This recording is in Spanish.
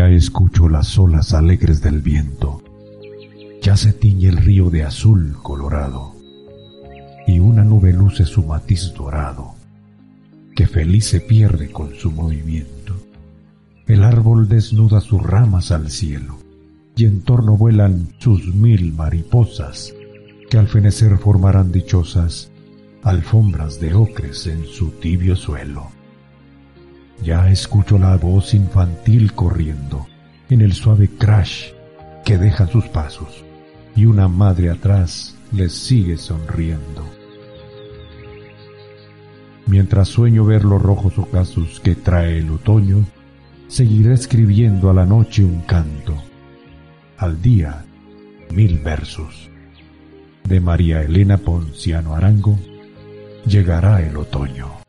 Ya escucho las olas alegres del viento, ya se tiñe el río de azul colorado, y una nube luce su matiz dorado, que feliz se pierde con su movimiento. El árbol desnuda sus ramas al cielo, y en torno vuelan sus mil mariposas, que al fenecer formarán dichosas alfombras de ocres en su tibio suelo. Ya escucho la voz infantil corriendo en el suave crash que deja sus pasos y una madre atrás les sigue sonriendo. Mientras sueño ver los rojos ocasos que trae el otoño, seguiré escribiendo a la noche un canto, al día mil versos. De María Elena Ponciano Arango, llegará el otoño.